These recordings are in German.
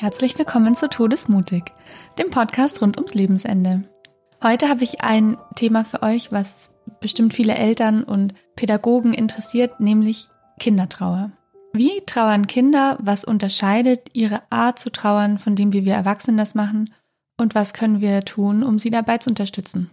Herzlich willkommen zu Todesmutig, dem Podcast rund ums Lebensende. Heute habe ich ein Thema für euch, was bestimmt viele Eltern und Pädagogen interessiert, nämlich Kindertrauer. Wie trauern Kinder? Was unterscheidet ihre Art zu trauern von dem, wie wir Erwachsenen das machen? Und was können wir tun, um sie dabei zu unterstützen?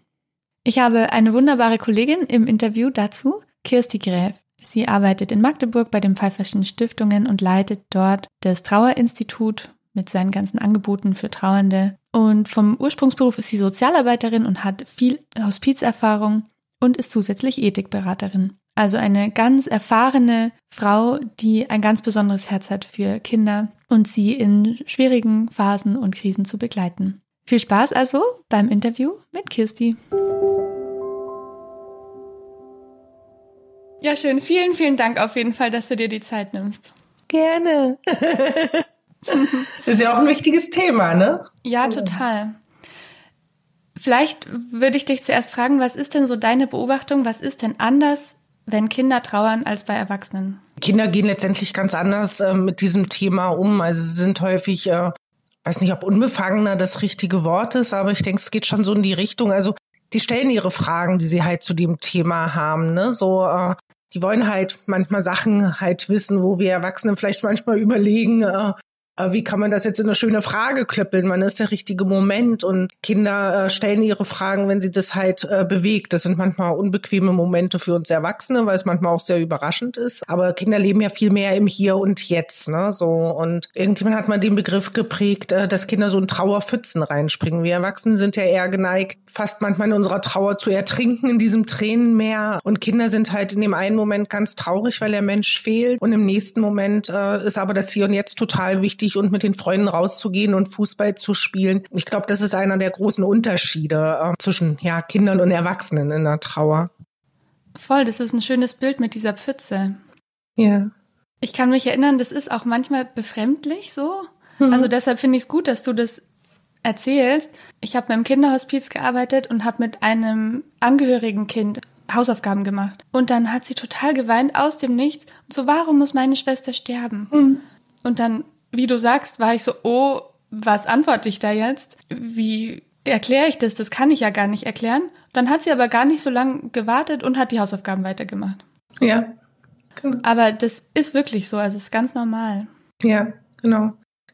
Ich habe eine wunderbare Kollegin im Interview dazu, Kirsti Gräf. Sie arbeitet in Magdeburg bei den Pfeifferschen Stiftungen und leitet dort das Trauerinstitut mit seinen ganzen Angeboten für Trauernde. Und vom Ursprungsberuf ist sie Sozialarbeiterin und hat viel Hospizerfahrung und ist zusätzlich Ethikberaterin. Also eine ganz erfahrene Frau, die ein ganz besonderes Herz hat für Kinder und sie in schwierigen Phasen und Krisen zu begleiten. Viel Spaß also beim Interview mit Kirsti. Ja, schön. Vielen, vielen Dank auf jeden Fall, dass du dir die Zeit nimmst. Gerne. das ist ja auch ein wichtiges Thema, ne? Ja, total. Vielleicht würde ich dich zuerst fragen, was ist denn so deine Beobachtung? Was ist denn anders wenn Kinder trauern als bei Erwachsenen? Kinder gehen letztendlich ganz anders äh, mit diesem Thema um. Also sie sind häufig, äh, weiß nicht, ob unbefangener das richtige Wort ist, aber ich denke, es geht schon so in die Richtung. Also die stellen ihre Fragen, die sie halt zu dem Thema haben. Ne? So, äh, die wollen halt manchmal Sachen halt wissen, wo wir Erwachsene vielleicht manchmal überlegen, äh, wie kann man das jetzt in eine schöne Frage klöppeln? Wann ist der richtige Moment? Und Kinder äh, stellen ihre Fragen, wenn sie das halt äh, bewegt. Das sind manchmal unbequeme Momente für uns Erwachsene, weil es manchmal auch sehr überraschend ist. Aber Kinder leben ja viel mehr im Hier und Jetzt, ne? So und irgendjemand hat mal den Begriff geprägt, äh, dass Kinder so in Trauerpfützen reinspringen. Wir Erwachsene sind ja eher geneigt, fast manchmal in unserer Trauer zu ertrinken in diesem Tränenmeer. Und Kinder sind halt in dem einen Moment ganz traurig, weil der Mensch fehlt. Und im nächsten Moment äh, ist aber das Hier und Jetzt total wichtig wichtig und mit den Freunden rauszugehen und Fußball zu spielen. Ich glaube, das ist einer der großen Unterschiede äh, zwischen ja, Kindern und Erwachsenen in der Trauer. Voll, das ist ein schönes Bild mit dieser Pfütze. Ja. Ich kann mich erinnern, das ist auch manchmal befremdlich so. Mhm. Also deshalb finde ich es gut, dass du das erzählst. Ich habe beim Kinderhospiz gearbeitet und habe mit einem angehörigen Kind Hausaufgaben gemacht. Und dann hat sie total geweint aus dem Nichts. Und so, warum muss meine Schwester sterben? Mhm. Und dann wie du sagst, war ich so, oh, was antworte ich da jetzt? Wie erkläre ich das? Das kann ich ja gar nicht erklären. Dann hat sie aber gar nicht so lange gewartet und hat die Hausaufgaben weitergemacht. Ja. Genau. Aber das ist wirklich so, also es ist ganz normal. Ja, genau.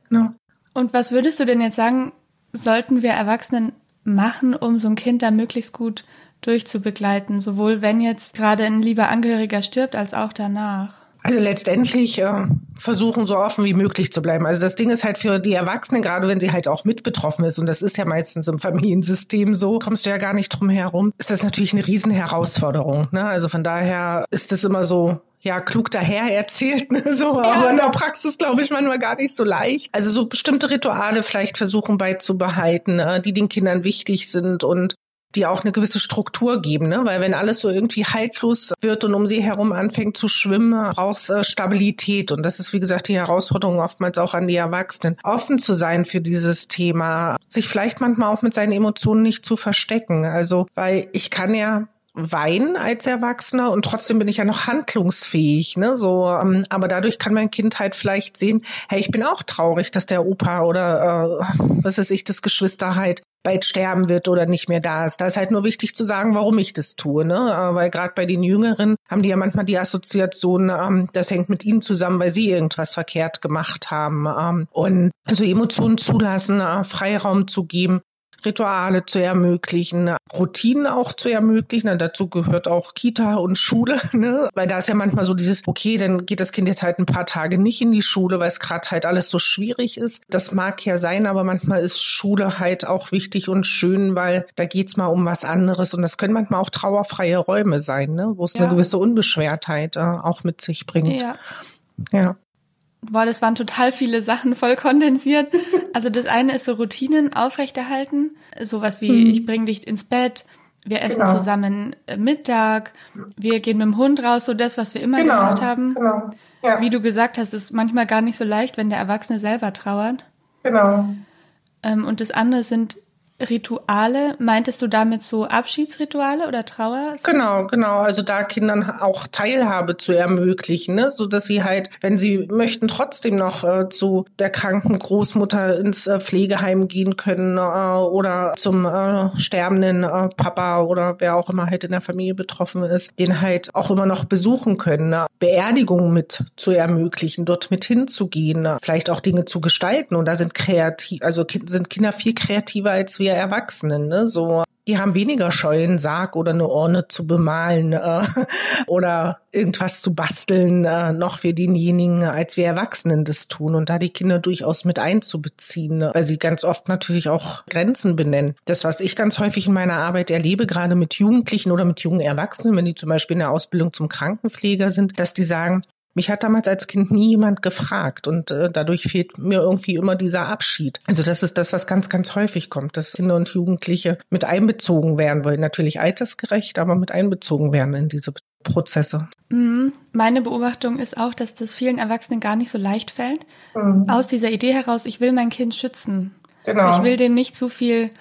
Genau. Und was würdest du denn jetzt sagen, sollten wir Erwachsenen machen, um so ein Kind da möglichst gut durchzubegleiten, sowohl wenn jetzt gerade ein lieber Angehöriger stirbt, als auch danach? Also letztendlich äh, versuchen so offen wie möglich zu bleiben. Also das Ding ist halt für die Erwachsenen, gerade wenn sie halt auch mit betroffen ist, und das ist ja meistens im Familiensystem so, kommst du ja gar nicht drum herum, ist das natürlich eine Riesenherausforderung. Ne? Also von daher ist es immer so, ja, klug daher erzählt, ne, so, ja. aber in der Praxis, glaube ich, manchmal gar nicht so leicht. Also so bestimmte Rituale vielleicht versuchen beizubehalten, äh, die den Kindern wichtig sind und die auch eine gewisse Struktur geben, ne? Weil wenn alles so irgendwie haltlos wird und um sie herum anfängt zu schwimmen, braucht äh, Stabilität. Und das ist, wie gesagt, die Herausforderung oftmals auch an die Erwachsenen. Offen zu sein für dieses Thema, sich vielleicht manchmal auch mit seinen Emotionen nicht zu verstecken. Also, weil ich kann ja weinen als Erwachsener und trotzdem bin ich ja noch handlungsfähig, ne? So, ähm, aber dadurch kann mein Kind halt vielleicht sehen, hey, ich bin auch traurig, dass der Opa oder äh, was weiß ich, das Geschwister halt bald sterben wird oder nicht mehr da ist. Da ist halt nur wichtig zu sagen, warum ich das tue, ne? Äh, weil gerade bei den Jüngeren haben die ja manchmal die Assoziation, ähm, das hängt mit ihnen zusammen, weil sie irgendwas verkehrt gemacht haben. Ähm, und also Emotionen zulassen, äh, Freiraum zu geben Rituale zu ermöglichen, Routinen auch zu ermöglichen. Und dazu gehört auch Kita und Schule, ne? weil da ist ja manchmal so dieses, okay, dann geht das Kind jetzt halt ein paar Tage nicht in die Schule, weil es gerade halt alles so schwierig ist. Das mag ja sein, aber manchmal ist Schule halt auch wichtig und schön, weil da geht's mal um was anderes. Und das können manchmal auch trauerfreie Räume sein, ne? wo es ja. eine gewisse Unbeschwertheit äh, auch mit sich bringt. Ja. Ja. Boah, das waren total viele Sachen voll kondensiert. Also das eine ist so Routinen aufrechterhalten, sowas wie mhm. ich bring dich ins Bett, wir essen genau. zusammen äh, Mittag, wir gehen mit dem Hund raus, so das, was wir immer genau. gemacht haben. Genau. Ja. Wie du gesagt hast, ist manchmal gar nicht so leicht, wenn der Erwachsene selber trauert. Genau. Ähm, und das andere sind Rituale, meintest du damit so Abschiedsrituale oder Trauer? Genau, genau. Also da Kindern auch Teilhabe zu ermöglichen, ne? so sie halt, wenn sie möchten, trotzdem noch äh, zu der kranken Großmutter ins äh, Pflegeheim gehen können äh, oder zum äh, sterbenden äh, Papa oder wer auch immer halt in der Familie betroffen ist, den halt auch immer noch besuchen können, ne? Beerdigungen mit zu ermöglichen, dort mit hinzugehen, ne? vielleicht auch Dinge zu gestalten. Und da sind kreativ, also sind Kinder viel kreativer als wir Erwachsenen. Ne? So die haben weniger Scheu, einen Sarg oder eine Urne zu bemalen äh, oder irgendwas zu basteln, äh, noch wir denjenigen, als wir Erwachsenen das tun und da die Kinder durchaus mit einzubeziehen, ne? weil sie ganz oft natürlich auch Grenzen benennen. Das, was ich ganz häufig in meiner Arbeit erlebe, gerade mit Jugendlichen oder mit jungen Erwachsenen, wenn die zum Beispiel in der Ausbildung zum Krankenpfleger sind, dass die sagen, mich hat damals als Kind nie jemand gefragt und äh, dadurch fehlt mir irgendwie immer dieser Abschied. Also das ist das, was ganz, ganz häufig kommt, dass Kinder und Jugendliche mit einbezogen werden wollen. Natürlich altersgerecht, aber mit einbezogen werden in diese Prozesse. Mhm. Meine Beobachtung ist auch, dass das vielen Erwachsenen gar nicht so leicht fällt. Mhm. Aus dieser Idee heraus, ich will mein Kind schützen. Genau. Also ich will dem nicht zu viel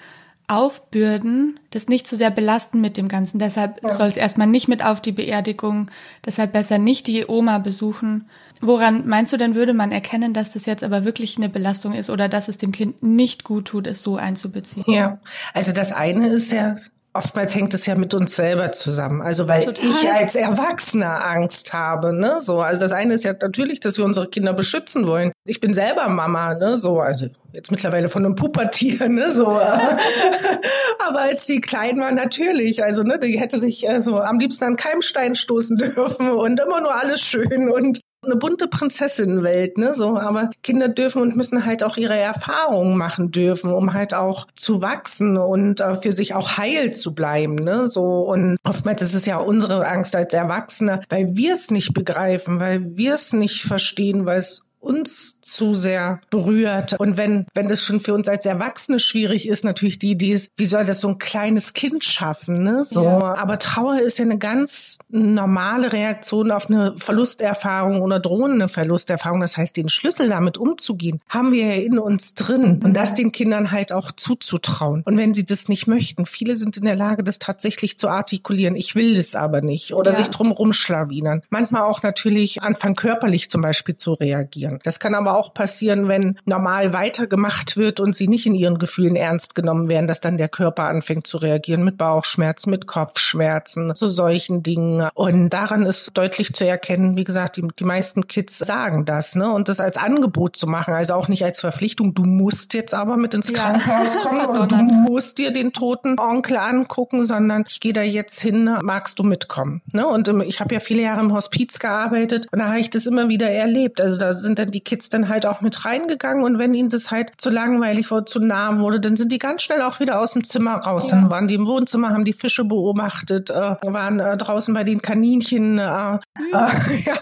aufbürden, das nicht zu sehr belasten mit dem Ganzen. Deshalb ja. soll es erstmal nicht mit auf die Beerdigung, deshalb besser nicht die Oma besuchen. Woran meinst du denn, würde man erkennen, dass das jetzt aber wirklich eine Belastung ist oder dass es dem Kind nicht gut tut, es so einzubeziehen? Ja, also das eine ist ja Oftmals hängt es ja mit uns selber zusammen. Also weil Total. ich als Erwachsener Angst habe, ne? So, also das eine ist ja natürlich, dass wir unsere Kinder beschützen wollen. Ich bin selber Mama, ne? So, also jetzt mittlerweile von einem Pubertier, ne? So, aber als die klein waren, natürlich. Also ne, die hätte sich äh, so am liebsten an keinem Stein stoßen dürfen und immer nur alles schön und eine bunte Prinzessinnenwelt, ne, so. Aber Kinder dürfen und müssen halt auch ihre Erfahrungen machen dürfen, um halt auch zu wachsen und äh, für sich auch heil zu bleiben, ne, so. Und oftmals ist es ja unsere Angst als Erwachsene, weil wir es nicht begreifen, weil wir es nicht verstehen, weil es uns zu sehr berührt. Und wenn, wenn das schon für uns als Erwachsene schwierig ist, natürlich die Idee ist, wie soll das so ein kleines Kind schaffen, ne? So. Ja. Aber Trauer ist ja eine ganz normale Reaktion auf eine Verlusterfahrung oder drohende Verlusterfahrung. Das heißt, den Schlüssel damit umzugehen, haben wir ja in uns drin. Und das den Kindern halt auch zuzutrauen. Und wenn sie das nicht möchten, viele sind in der Lage, das tatsächlich zu artikulieren. Ich will das aber nicht. Oder ja. sich drum rumschlawinern. Manchmal auch natürlich anfangen, körperlich zum Beispiel zu reagieren passieren. Das kann aber auch passieren, wenn normal weitergemacht wird und sie nicht in ihren Gefühlen ernst genommen werden, dass dann der Körper anfängt zu reagieren mit Bauchschmerzen, mit Kopfschmerzen, so solchen Dingen. Und daran ist deutlich zu erkennen, wie gesagt, die, die meisten Kids sagen das, ne? Und das als Angebot zu machen, also auch nicht als Verpflichtung, du musst jetzt aber mit ins Krankenhaus ja. kommen und du musst dir den toten Onkel angucken, sondern ich gehe da jetzt hin, magst du mitkommen? Ne? Und ich habe ja viele Jahre im Hospiz gearbeitet und da habe ich das immer wieder erlebt. Also da sind dann die Kids dann halt auch mit reingegangen und wenn ihnen das halt zu langweilig wurde, zu nah wurde, dann sind die ganz schnell auch wieder aus dem Zimmer raus. Ja. Dann waren die im Wohnzimmer, haben die Fische beobachtet, äh, waren äh, draußen bei den Kaninchen, äh, ja. äh, ja,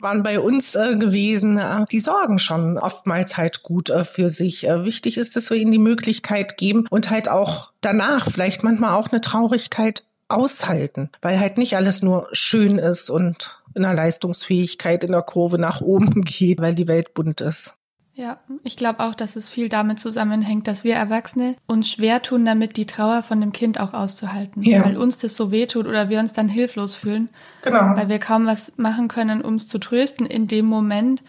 waren bei uns äh, gewesen. Äh, die sorgen schon oftmals halt gut für sich. Wichtig ist, dass wir ihnen die Möglichkeit geben und halt auch danach vielleicht manchmal auch eine Traurigkeit aushalten, weil halt nicht alles nur schön ist und in der Leistungsfähigkeit in der Kurve nach oben geht, weil die Welt bunt ist. Ja, ich glaube auch, dass es viel damit zusammenhängt, dass wir Erwachsene uns schwer tun, damit die Trauer von dem Kind auch auszuhalten. Ja. Weil uns das so wehtut oder wir uns dann hilflos fühlen. Genau. Weil wir kaum was machen können, um es zu trösten in dem Moment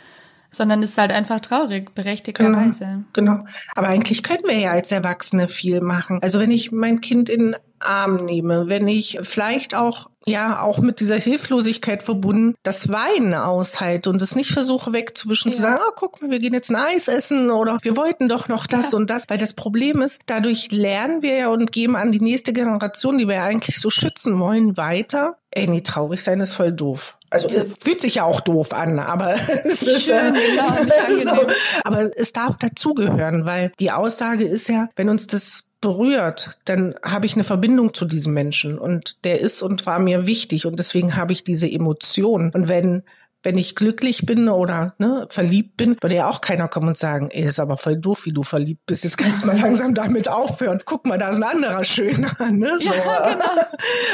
sondern ist halt einfach traurig, berechtigterweise. Genau, genau. Aber eigentlich können wir ja als Erwachsene viel machen. Also wenn ich mein Kind in Arm nehme, wenn ich vielleicht auch ja auch mit dieser Hilflosigkeit verbunden das Weinen aushalte und es nicht versuche wegzuwischen, ja. zu sagen, oh, guck mal, wir gehen jetzt ein Eis essen oder wir wollten doch noch das ja. und das, weil das Problem ist, dadurch lernen wir ja und geben an die nächste Generation, die wir ja eigentlich so schützen wollen, weiter. Ey, nee, traurig sein ist voll doof. Also ja. fühlt sich ja auch doof an, aber es ist Schön, genau, so, aber es darf dazugehören, weil die Aussage ist ja, wenn uns das berührt, dann habe ich eine Verbindung zu diesem Menschen und der ist und war mir wichtig und deswegen habe ich diese Emotion. Und wenn wenn ich glücklich bin oder ne, verliebt bin, würde ja auch keiner kommen und sagen, ey, ist aber voll doof, wie du verliebt bist. Jetzt kannst du mal langsam damit aufhören. Guck mal, da ist ein anderer schöner. Ne? So. Ja, genau.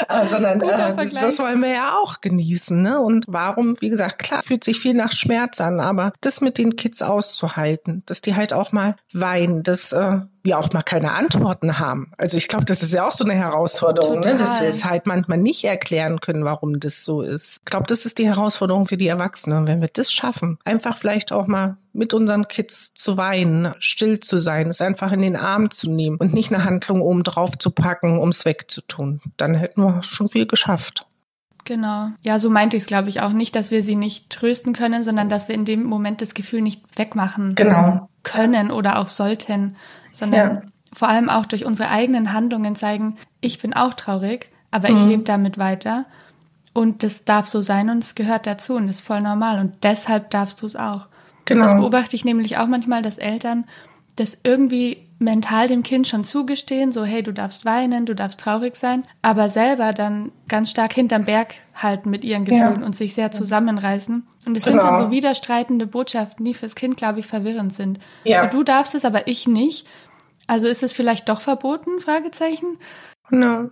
äh, sondern äh, das wollen wir ja auch genießen. Ne? Und warum, wie gesagt, klar, fühlt sich viel nach Schmerz an, aber das mit den Kids auszuhalten, dass die halt auch mal weinen, dass äh, wir auch mal keine Antworten haben. Also ich glaube, das ist ja auch so eine Herausforderung, ne? dass wir es halt manchmal nicht erklären können, warum das so ist. Ich glaube, das ist die Herausforderung für die Erwachsenen. Wenn wir das schaffen, einfach vielleicht auch mal mit unseren Kids zu weinen, still zu sein, es einfach in den Arm zu nehmen und nicht eine Handlung oben drauf zu packen, um es wegzutun, dann hätten wir schon viel geschafft. Genau. Ja, so meinte ich es, glaube ich, auch nicht, dass wir sie nicht trösten können, sondern dass wir in dem Moment das Gefühl nicht wegmachen genau. können oder auch sollten, sondern ja. vor allem auch durch unsere eigenen Handlungen zeigen, ich bin auch traurig, aber mhm. ich lebe damit weiter. Und das darf so sein und es gehört dazu und ist voll normal. Und deshalb darfst du es auch. Genau. Das beobachte ich nämlich auch manchmal, dass Eltern das irgendwie mental dem Kind schon zugestehen, so hey, du darfst weinen, du darfst traurig sein, aber selber dann ganz stark hinterm Berg halten mit ihren Gefühlen ja. und sich sehr zusammenreißen. Und es genau. sind dann so widerstreitende Botschaften, die fürs Kind, glaube ich, verwirrend sind. Ja. So, du darfst es, aber ich nicht. Also ist es vielleicht doch verboten? Fragezeichen. No.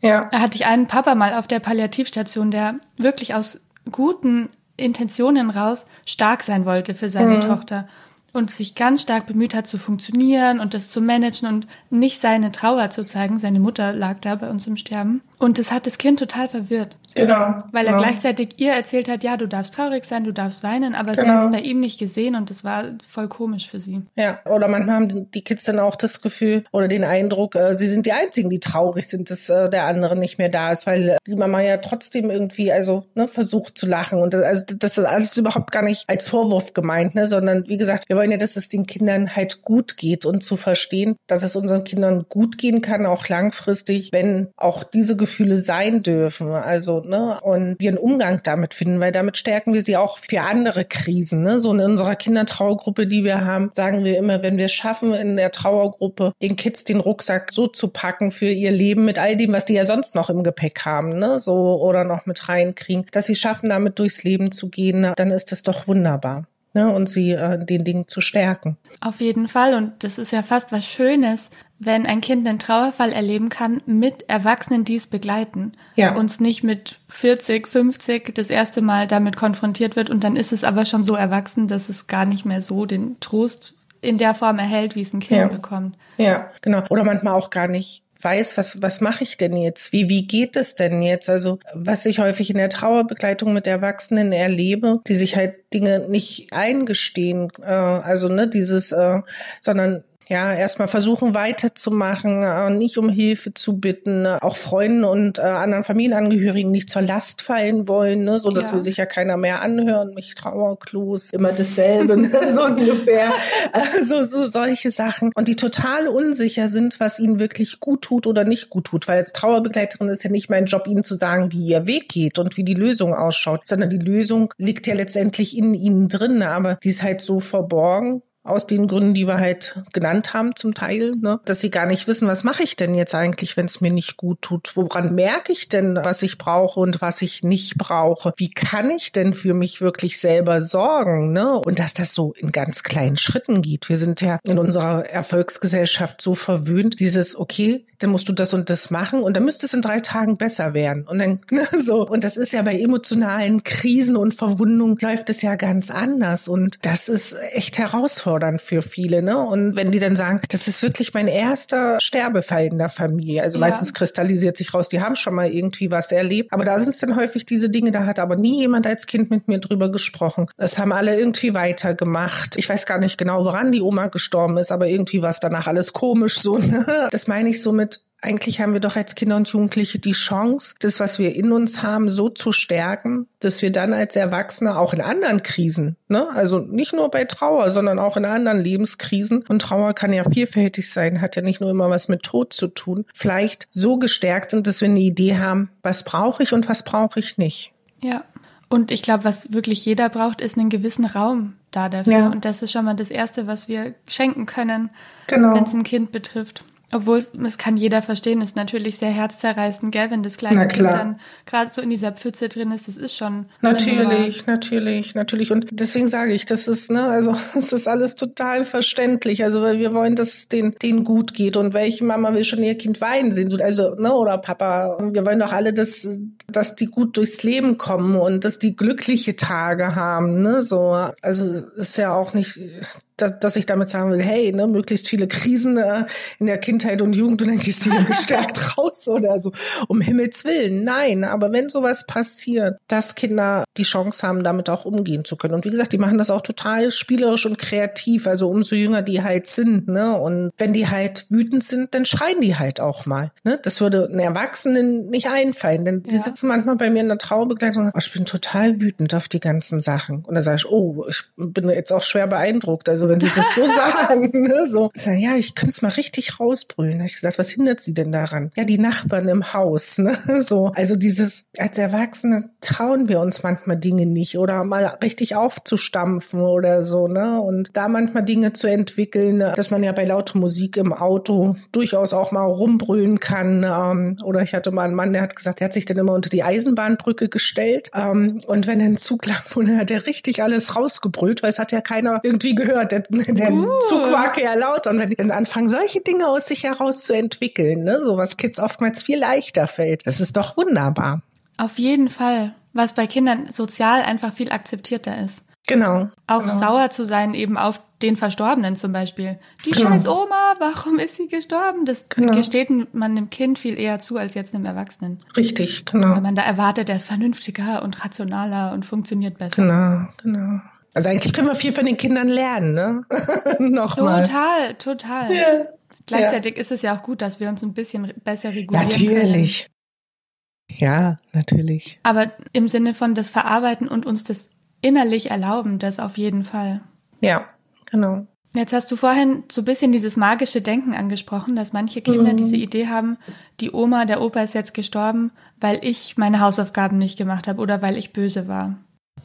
Ja. Da hatte ich einen Papa mal auf der Palliativstation, der wirklich aus guten Intentionen raus stark sein wollte für seine mhm. Tochter und sich ganz stark bemüht hat zu funktionieren und das zu managen und nicht seine Trauer zu zeigen. Seine Mutter lag da bei uns im Sterben. Und das hat das Kind total verwirrt. Genau. Weil er genau. gleichzeitig ihr erzählt hat, ja, du darfst traurig sein, du darfst weinen, aber genau. sie hat es bei ihm nicht gesehen und das war voll komisch für sie. Ja, oder manchmal haben die Kids dann auch das Gefühl oder den Eindruck, äh, sie sind die Einzigen, die traurig sind, dass äh, der andere nicht mehr da ist, weil die Mama ja trotzdem irgendwie also ne, versucht zu lachen. Und das, also das ist alles überhaupt gar nicht als Vorwurf gemeint, ne, sondern wie gesagt, wir wollen ja, dass es den Kindern halt gut geht und zu verstehen, dass es unseren Kindern gut gehen kann, auch langfristig, wenn auch diese Gefühle sein dürfen. Also, ne, und wir einen Umgang damit finden, weil damit stärken wir sie auch für andere Krisen. Ne? So in unserer Kindertrauergruppe, die wir haben, sagen wir immer, wenn wir es schaffen, in der Trauergruppe den Kids den Rucksack so zu packen für ihr Leben mit all dem, was die ja sonst noch im Gepäck haben, ne, so oder noch mit reinkriegen, dass sie schaffen, damit durchs Leben zu gehen, dann ist das doch wunderbar ne, und sie äh, den Dingen zu stärken. Auf jeden Fall. Und das ist ja fast was Schönes, wenn ein Kind einen Trauerfall erleben kann, mit Erwachsenen, die es begleiten. Ja. Uns nicht mit 40, 50 das erste Mal damit konfrontiert wird und dann ist es aber schon so erwachsen, dass es gar nicht mehr so den Trost in der Form erhält, wie es ein Kind ja. bekommt. Ja, genau. Oder manchmal auch gar nicht weiß, was, was mache ich denn jetzt? Wie, wie geht es denn jetzt? Also, was ich häufig in der Trauerbegleitung mit Erwachsenen erlebe, die sich halt Dinge nicht eingestehen, äh, also ne, dieses, äh, sondern ja, erstmal versuchen weiterzumachen, äh, nicht um Hilfe zu bitten, äh, auch Freunden und äh, anderen Familienangehörigen nicht zur Last fallen wollen, ne, so dass ja. wir sich ja keiner mehr anhören, mich trauerklos, immer dasselbe, ne, so ungefähr, also so solche Sachen. Und die total unsicher sind, was ihnen wirklich gut tut oder nicht gut tut, weil als Trauerbegleiterin ist ja nicht mein Job, ihnen zu sagen, wie ihr Weg geht und wie die Lösung ausschaut, sondern die Lösung liegt ja letztendlich in ihnen drin, aber die ist halt so verborgen, aus den Gründen, die wir halt genannt haben zum Teil, ne? dass sie gar nicht wissen, was mache ich denn jetzt eigentlich, wenn es mir nicht gut tut? Woran merke ich denn, was ich brauche und was ich nicht brauche? Wie kann ich denn für mich wirklich selber sorgen? Ne? Und dass das so in ganz kleinen Schritten geht. Wir sind ja in unserer Erfolgsgesellschaft so verwöhnt, dieses, okay, dann musst du das und das machen und dann müsste es in drei Tagen besser werden. Und dann ne, so. Und das ist ja bei emotionalen Krisen und Verwundungen läuft es ja ganz anders. Und das ist echt herausfordernd herausfordernd für viele. Ne? Und wenn die dann sagen, das ist wirklich mein erster Sterbefall in der Familie. Also ja. meistens kristallisiert sich raus, die haben schon mal irgendwie was erlebt. Aber da sind es dann häufig diese Dinge, da hat aber nie jemand als Kind mit mir drüber gesprochen. Das haben alle irgendwie weitergemacht. Ich weiß gar nicht genau, woran die Oma gestorben ist, aber irgendwie war es danach alles komisch so. Ne? Das meine ich so mit, eigentlich haben wir doch als Kinder und Jugendliche die Chance, das, was wir in uns haben, so zu stärken, dass wir dann als Erwachsene auch in anderen Krisen, ne, also nicht nur bei Trauer, sondern auch in anderen Lebenskrisen, und Trauer kann ja vielfältig sein, hat ja nicht nur immer was mit Tod zu tun, vielleicht so gestärkt sind, dass wir eine Idee haben, was brauche ich und was brauche ich nicht. Ja. Und ich glaube, was wirklich jeder braucht, ist einen gewissen Raum da dafür. Ja. Und das ist schon mal das Erste, was wir schenken können, genau. wenn es ein Kind betrifft. Obwohl es, es kann jeder verstehen, ist natürlich sehr herzzerreißend, gell, wenn das kleine Kind dann gerade so in dieser Pfütze drin ist, das ist schon. Natürlich, natürlich, natürlich. Und deswegen sage ich, das ist, ne, also es ist alles total verständlich. Also weil wir wollen, dass es denen, denen gut geht. Und welche Mama will schon ihr Kind weinen sehen? Also, ne, oder Papa. Wir wollen doch alle, dass, dass die gut durchs Leben kommen und dass die glückliche Tage haben, ne? So, also ist ja auch nicht dass, dass ich damit sagen will, hey, ne, möglichst viele Krisen äh, in der Kindheit und Jugend und dann gehst du dann gestärkt raus oder so. Um Himmels Willen, nein. Aber wenn sowas passiert, dass Kinder die Chance haben, damit auch umgehen zu können. Und wie gesagt, die machen das auch total spielerisch und kreativ. Also umso jünger die halt sind, ne. Und wenn die halt wütend sind, dann schreien die halt auch mal. Ne? Das würde einen Erwachsenen nicht einfallen. Denn die ja. sitzen manchmal bei mir in der Trauerbegleitung und sagen, oh, ich bin total wütend auf die ganzen Sachen. Und dann sage ich, oh, ich bin jetzt auch schwer beeindruckt. Also wenn sie das so sagen. Ne? So. Ich sag, ja, ich könnte es mal richtig rausbrüllen. Da ich gesagt, was hindert sie denn daran? Ja, die Nachbarn im Haus. Ne? So. Also dieses, als Erwachsene trauen wir uns manchmal Dinge nicht oder mal richtig aufzustampfen oder so. Ne? Und da manchmal Dinge zu entwickeln, dass man ja bei lauter Musik im Auto durchaus auch mal rumbrüllen kann. Ähm, oder ich hatte mal einen Mann, der hat gesagt, er hat sich dann immer unter die Eisenbahnbrücke gestellt. Ähm, und wenn ein Zug lang wurde, hat er richtig alles rausgebrüllt, weil es hat ja keiner irgendwie gehört. Der, der uh. Zug war ja laut. Und wenn die dann anfangen, solche Dinge aus sich heraus zu entwickeln, ne, so was Kids oftmals viel leichter fällt, das ist doch wunderbar. Auf jeden Fall. Was bei Kindern sozial einfach viel akzeptierter ist. Genau. Auch genau. sauer zu sein, eben auf den Verstorbenen zum Beispiel. Die genau. scheiß Oma, warum ist sie gestorben? Das genau. gesteht man dem Kind viel eher zu als jetzt einem Erwachsenen. Richtig, genau. Weil man da erwartet, er ist vernünftiger und rationaler und funktioniert besser. Genau, genau. Also eigentlich können wir viel von den Kindern lernen, ne? Nochmal. Total, total. Ja. Gleichzeitig ja. ist es ja auch gut, dass wir uns ein bisschen besser regulieren Natürlich. Können. Ja, natürlich. Aber im Sinne von das Verarbeiten und uns das innerlich erlauben, das auf jeden Fall. Ja, genau. Jetzt hast du vorhin so ein bisschen dieses magische Denken angesprochen, dass manche Kinder mhm. diese Idee haben, die Oma, der Opa ist jetzt gestorben, weil ich meine Hausaufgaben nicht gemacht habe oder weil ich böse war.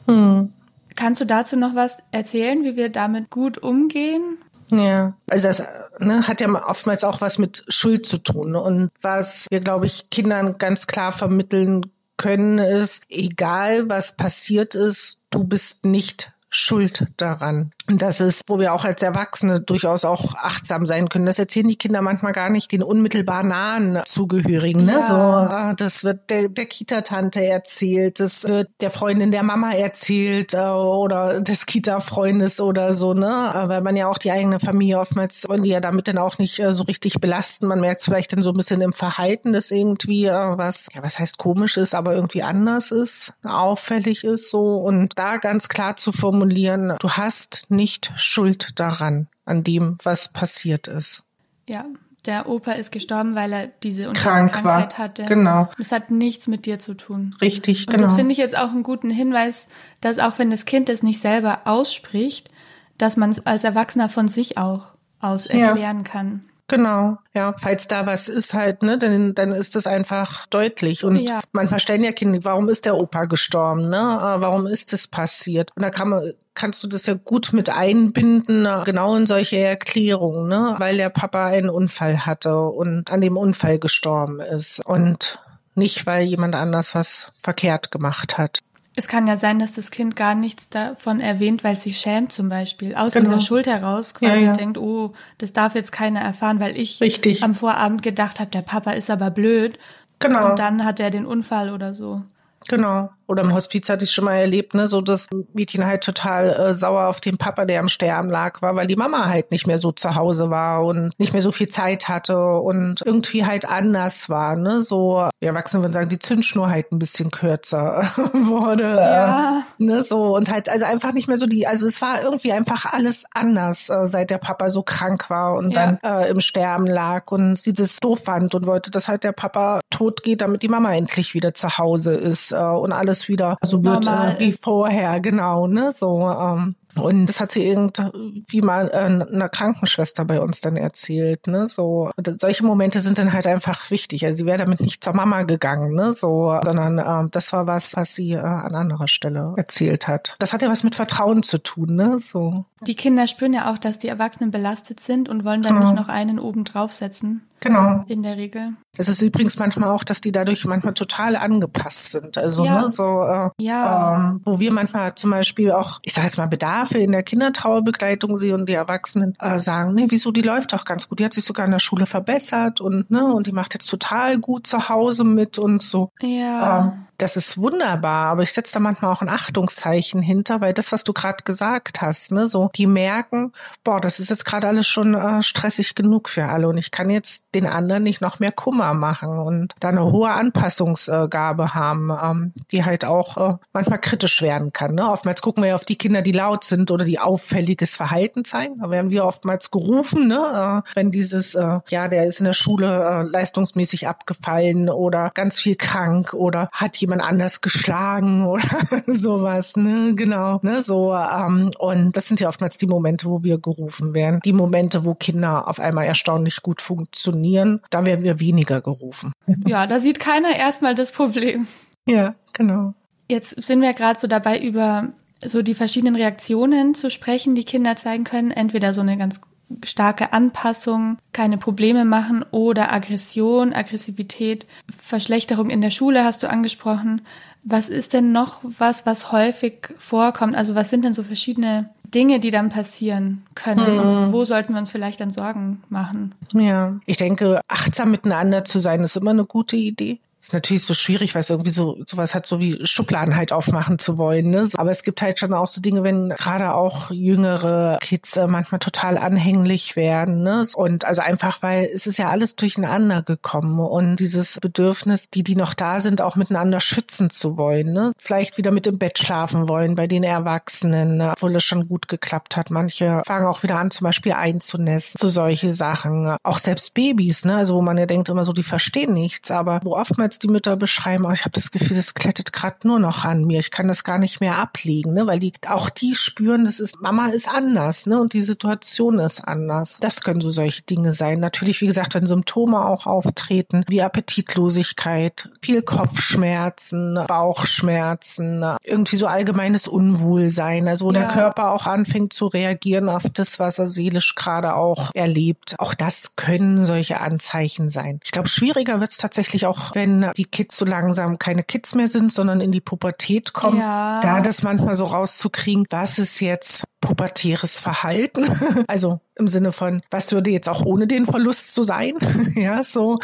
Mhm. Kannst du dazu noch was erzählen, wie wir damit gut umgehen? Ja, also das ne, hat ja oftmals auch was mit Schuld zu tun. Und was wir, glaube ich, Kindern ganz klar vermitteln können, ist, egal was passiert ist, du bist nicht schuld daran. Und das ist, wo wir auch als Erwachsene durchaus auch achtsam sein können. Das erzählen die Kinder manchmal gar nicht den unmittelbar nahen Zugehörigen. Ne? Ja. So, ah, das wird der, der Kita-Tante erzählt, das wird der Freundin der Mama erzählt äh, oder des Kita-Freundes oder so. Ne? Weil man ja auch die eigene Familie oftmals wollen die ja damit dann auch nicht äh, so richtig belasten. Man merkt es vielleicht dann so ein bisschen im Verhalten, dass irgendwie äh, was, ja, was heißt komisch ist, aber irgendwie anders ist, auffällig ist so. Und da ganz klar zu formulieren, du hast nicht schuld daran, an dem, was passiert ist. Ja, der Opa ist gestorben, weil er diese Krank Krankheit war. hatte. Genau. Es hat nichts mit dir zu tun. Richtig, Und genau. das finde ich jetzt auch einen guten Hinweis, dass auch wenn das Kind es nicht selber ausspricht, dass man es als Erwachsener von sich auch aus erklären ja. kann. Genau, ja, falls da was ist halt, ne, dann, dann ist das einfach deutlich. Und ja. manchmal stellen ja Kinder, warum ist der Opa gestorben, ne? Äh, warum ist das passiert? Und da kann man, kannst du das ja gut mit einbinden, genau in solche Erklärungen, ne? Weil der Papa einen Unfall hatte und an dem Unfall gestorben ist. Und nicht, weil jemand anders was verkehrt gemacht hat. Es kann ja sein, dass das Kind gar nichts davon erwähnt, weil es sich schämt zum Beispiel. Aus genau. dieser Schuld heraus quasi ja, ja. denkt, oh, das darf jetzt keiner erfahren, weil ich Richtig. am Vorabend gedacht habe, der Papa ist aber blöd. Genau. Und dann hat er den Unfall oder so. Genau. Oder im Hospiz hatte ich schon mal erlebt, ne, so das Mädchen halt total äh, sauer auf den Papa, der am Sterben lag, war, weil die Mama halt nicht mehr so zu Hause war und nicht mehr so viel Zeit hatte und irgendwie halt anders war, ne, so, die Erwachsenen würden sagen, die Zündschnur halt ein bisschen kürzer wurde, ja. äh, ne, so und halt, also einfach nicht mehr so die, also es war irgendwie einfach alles anders, äh, seit der Papa so krank war und ja. dann äh, im Sterben lag und sie das doof fand und wollte, dass halt der Papa tot geht, damit die Mama endlich wieder zu Hause ist äh, und alles wieder so wird äh, wie vorher, genau, ne? So, ähm, Und das hat sie irgendwie mal äh, einer Krankenschwester bei uns dann erzählt, ne? So solche Momente sind dann halt einfach wichtig. Also sie wäre damit nicht zur Mama gegangen, ne? So, sondern äh, das war was, was sie äh, an anderer Stelle erzählt hat. Das hat ja was mit Vertrauen zu tun, ne? So. Die Kinder spüren ja auch, dass die Erwachsenen belastet sind und wollen dann genau. nicht noch einen oben draufsetzen. Genau. In der Regel. Es ist übrigens manchmal auch, dass die dadurch manchmal total angepasst sind. Also ja. ne, so, äh, ja. ähm, wo wir manchmal zum Beispiel auch, ich sage jetzt mal, Bedarfe in der Kindertrauerbegleitung sehen und die Erwachsenen äh, sagen, nee, wieso, die läuft doch ganz gut. Die hat sich sogar in der Schule verbessert und ne, und die macht jetzt total gut zu Hause mit und so. Ja. Ähm, das ist wunderbar, aber ich setze da manchmal auch ein Achtungszeichen hinter, weil das, was du gerade gesagt hast, ne, so, die merken, boah, das ist jetzt gerade alles schon äh, stressig genug für alle und ich kann jetzt den anderen nicht noch mehr Kummer machen und da eine hohe Anpassungsgabe haben, ähm, die halt auch äh, manchmal kritisch werden kann. Ne? Oftmals gucken wir ja auf die Kinder, die laut sind oder die auffälliges Verhalten zeigen. Da werden wir oftmals gerufen, ne? äh, wenn dieses, äh, ja, der ist in der Schule äh, leistungsmäßig abgefallen oder ganz viel krank oder hat jemand anders geschlagen oder sowas, ne? Genau, ne? So ähm, und das sind ja oftmals die Momente, wo wir gerufen werden. Die Momente, wo Kinder auf einmal erstaunlich gut funktionieren, da werden wir weniger gerufen. Ja, da sieht keiner erstmal das Problem. Ja, genau. Jetzt sind wir gerade so dabei, über so die verschiedenen Reaktionen zu sprechen, die Kinder zeigen können. Entweder so eine ganz starke Anpassung, keine Probleme machen oder Aggression, Aggressivität, Verschlechterung in der Schule hast du angesprochen. Was ist denn noch was, was häufig vorkommt? Also was sind denn so verschiedene Dinge, die dann passieren können? Und wo sollten wir uns vielleicht dann Sorgen machen? Ja, ich denke, achtsam miteinander zu sein, ist immer eine gute Idee ist natürlich so schwierig, weil es irgendwie so sowas hat, so wie Schubladen halt aufmachen zu wollen. Ne? Aber es gibt halt schon auch so Dinge, wenn gerade auch jüngere Kids äh, manchmal total anhänglich werden. Ne? Und also einfach, weil es ist ja alles durcheinander gekommen und dieses Bedürfnis, die, die noch da sind, auch miteinander schützen zu wollen. Ne? Vielleicht wieder mit im Bett schlafen wollen bei den Erwachsenen, ne? obwohl es schon gut geklappt hat. Manche fangen auch wieder an, zum Beispiel einzunässen, so solche Sachen. Auch selbst Babys, ne? also wo man ja denkt immer so, die verstehen nichts, aber wo oftmals als die Mütter beschreiben, oh, ich habe das Gefühl, das klettet gerade nur noch an mir. Ich kann das gar nicht mehr ablegen, ne? weil die auch die spüren, das ist Mama ist anders, ne? Und die Situation ist anders. Das können so solche Dinge sein. Natürlich, wie gesagt, wenn Symptome auch auftreten, wie Appetitlosigkeit, viel Kopfschmerzen, Bauchschmerzen, irgendwie so allgemeines Unwohlsein, also wo ja. der Körper auch anfängt zu reagieren auf das, was er seelisch gerade auch erlebt. Auch das können solche Anzeichen sein. Ich glaube, schwieriger wird es tatsächlich auch, wenn die Kids so langsam keine Kids mehr sind, sondern in die Pubertät kommen, ja. da das manchmal so rauszukriegen, was ist jetzt pubertäres Verhalten? Also im Sinne von, was würde jetzt auch ohne den Verlust so sein? ja, so.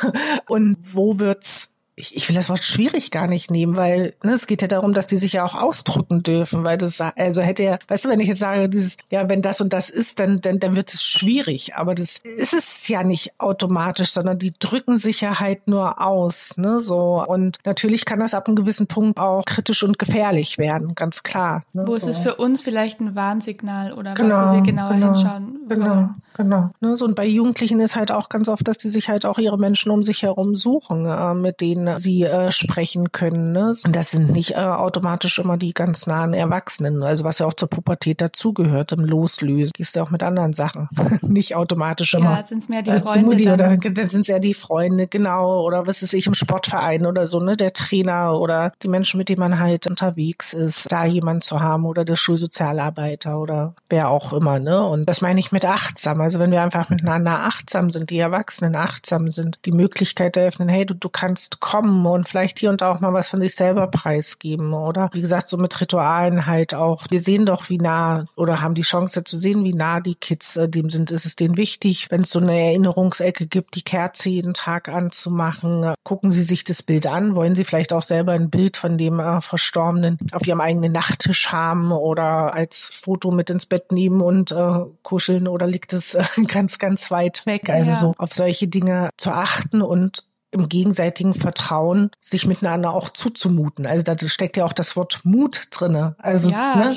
Und wo wird's ich, ich will das Wort schwierig gar nicht nehmen, weil ne, es geht ja darum, dass die sich ja auch ausdrücken dürfen, weil das also hätte ja, weißt du, wenn ich jetzt sage, dieses, ja, wenn das und das ist, dann dann dann wird es schwierig, aber das ist es ja nicht automatisch, sondern die drücken sich ja halt nur aus, ne, so und natürlich kann das ab einem gewissen Punkt auch kritisch und gefährlich werden, ganz klar. Ne, wo so. ist es für uns vielleicht ein Warnsignal oder genau, was, wo wir genauer genau, hinschauen Genau, wollen. genau. Ne, so und bei Jugendlichen ist halt auch ganz oft, dass die sich halt auch ihre Menschen um sich herum suchen, äh, mit denen sie äh, sprechen können. Ne? Und das sind nicht äh, automatisch immer die ganz nahen Erwachsenen, also was ja auch zur Pubertät dazugehört, im Loslösen. Gehst du auch mit anderen Sachen. nicht automatisch immer. Ja, sind es mehr die Freunde. Mutti oder dann sind es ja die Freunde, genau. Oder was ist ich im Sportverein oder so, ne? Der Trainer oder die Menschen, mit denen man halt unterwegs ist, da jemand zu haben oder der Schulsozialarbeiter oder wer auch immer, ne? Und das meine ich mit achtsam. Also wenn wir einfach miteinander achtsam sind, die Erwachsenen achtsam sind, die Möglichkeit eröffnen, hey, du, du kannst kommen kommen und vielleicht hier und da auch mal was von sich selber preisgeben oder wie gesagt so mit Ritualen halt auch. Wir sehen doch, wie nah oder haben die Chance zu sehen, wie nah die Kids äh, dem sind. Ist es denen wichtig, wenn es so eine Erinnerungsecke gibt, die Kerze jeden Tag anzumachen? Gucken Sie sich das Bild an. Wollen Sie vielleicht auch selber ein Bild von dem äh, Verstorbenen auf Ihrem eigenen Nachttisch haben oder als Foto mit ins Bett nehmen und äh, kuscheln oder liegt es äh, ganz, ganz weit weg? Also ja. so auf solche Dinge zu achten und im gegenseitigen Vertrauen sich miteinander auch zuzumuten. Also da steckt ja auch das Wort Mut drinne. Also ja,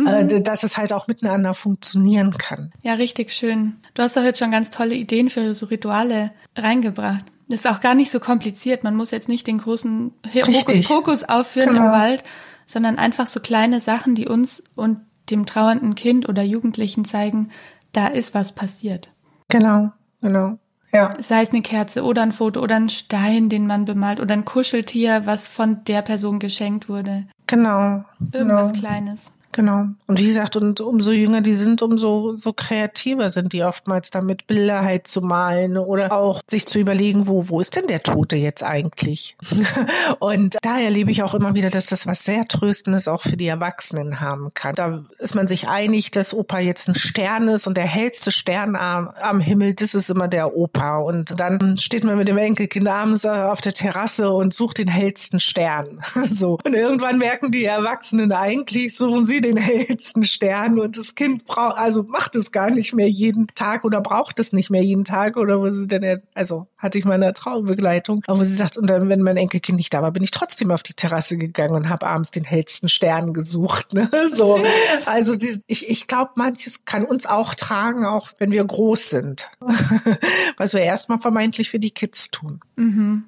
ne, mhm. dass es halt auch miteinander funktionieren kann. Ja, richtig schön. Du hast doch jetzt schon ganz tolle Ideen für so Rituale reingebracht. Das ist auch gar nicht so kompliziert. Man muss jetzt nicht den großen Hokuspokus aufführen genau. im Wald, sondern einfach so kleine Sachen, die uns und dem trauernden Kind oder Jugendlichen zeigen, da ist was passiert. Genau, genau. Ja. Sei es eine Kerze oder ein Foto oder ein Stein, den man bemalt oder ein Kuscheltier, was von der Person geschenkt wurde. Genau. Irgendwas genau. Kleines. Genau. Und wie gesagt, und umso jünger die sind, umso so kreativer sind die oftmals damit, Bilder halt zu malen oder auch sich zu überlegen, wo, wo ist denn der Tote jetzt eigentlich? und da erlebe ich auch immer wieder, dass das was sehr Tröstendes auch für die Erwachsenen haben kann. Da ist man sich einig, dass Opa jetzt ein Stern ist und der hellste Stern am, am Himmel, das ist immer der Opa. Und dann steht man mit dem Enkelkind abends auf der Terrasse und sucht den hellsten Stern. so. Und irgendwann merken die Erwachsenen eigentlich, suchen sie den hellsten Stern und das Kind braucht, also macht es gar nicht mehr jeden Tag oder braucht es nicht mehr jeden Tag oder wo sie denn, also hatte ich meine Traumbegleitung, aber wo sie sagt, und dann, wenn mein Enkelkind nicht da war, bin ich trotzdem auf die Terrasse gegangen und habe abends den hellsten Stern gesucht, ne? So. Also ich, ich glaube, manches kann uns auch tragen, auch wenn wir groß sind. was wir erstmal vermeintlich für die Kids tun. Mhm.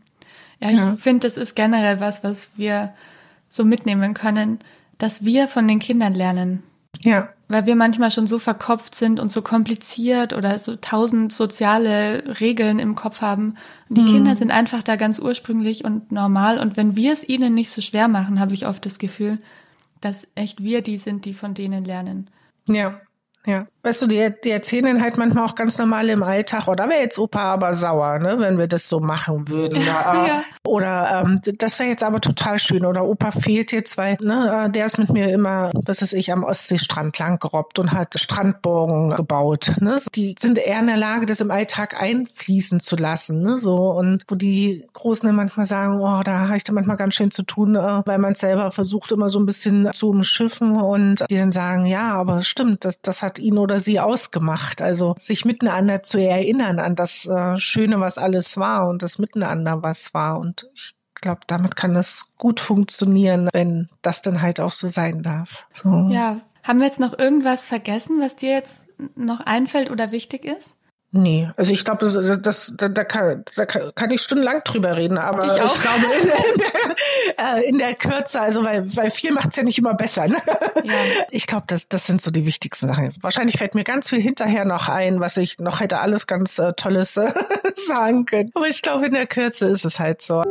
Ja, ich ja. finde, das ist generell was, was wir so mitnehmen können dass wir von den Kindern lernen. Ja. Weil wir manchmal schon so verkopft sind und so kompliziert oder so tausend soziale Regeln im Kopf haben. Und die hm. Kinder sind einfach da ganz ursprünglich und normal. Und wenn wir es ihnen nicht so schwer machen, habe ich oft das Gefühl, dass echt wir die sind, die von denen lernen. Ja. Ja, weißt du, die, die erzählen halt manchmal auch ganz normal im Alltag, oder oh, wäre jetzt Opa aber sauer, ne, wenn wir das so machen würden. ja. Oder ähm, das wäre jetzt aber total schön. Oder Opa fehlt jetzt, weil ne, äh, der ist mit mir immer, was weiß ich, am Ostseestrand lang gerobbt und hat Strandburgen gebaut. Ne? Die sind eher in der Lage, das im Alltag einfließen zu lassen. Ne? So, und wo die Großen dann manchmal sagen, oh, da habe ich da manchmal ganz schön zu tun, äh, weil man es selber versucht, immer so ein bisschen zu umschiffen und die dann sagen, ja, aber stimmt, das, das hat ihn oder sie ausgemacht. Also sich miteinander zu erinnern an das äh, Schöne, was alles war und das Miteinander, was war. Und ich glaube, damit kann das gut funktionieren, wenn das dann halt auch so sein darf. So. Ja. Haben wir jetzt noch irgendwas vergessen, was dir jetzt noch einfällt oder wichtig ist? Nee, also ich glaube, das, das, da, da, kann, da kann ich stundenlang drüber reden, aber ich, ich glaube in der, äh, in der, Kürze, also weil, weil viel macht's ja nicht immer besser. Ne? Ja. Ich glaube, das, das sind so die wichtigsten Sachen. Wahrscheinlich fällt mir ganz viel hinterher noch ein, was ich noch hätte alles ganz äh, Tolles äh, sagen können. Aber ich glaube, in der Kürze ist es halt so.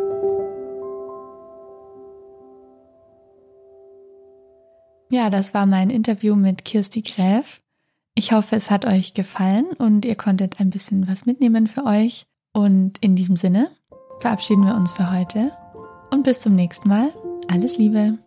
Ja, das war mein Interview mit Kirsti Gräf. Ich hoffe, es hat euch gefallen und ihr konntet ein bisschen was mitnehmen für euch. Und in diesem Sinne verabschieden wir uns für heute und bis zum nächsten Mal. Alles Liebe.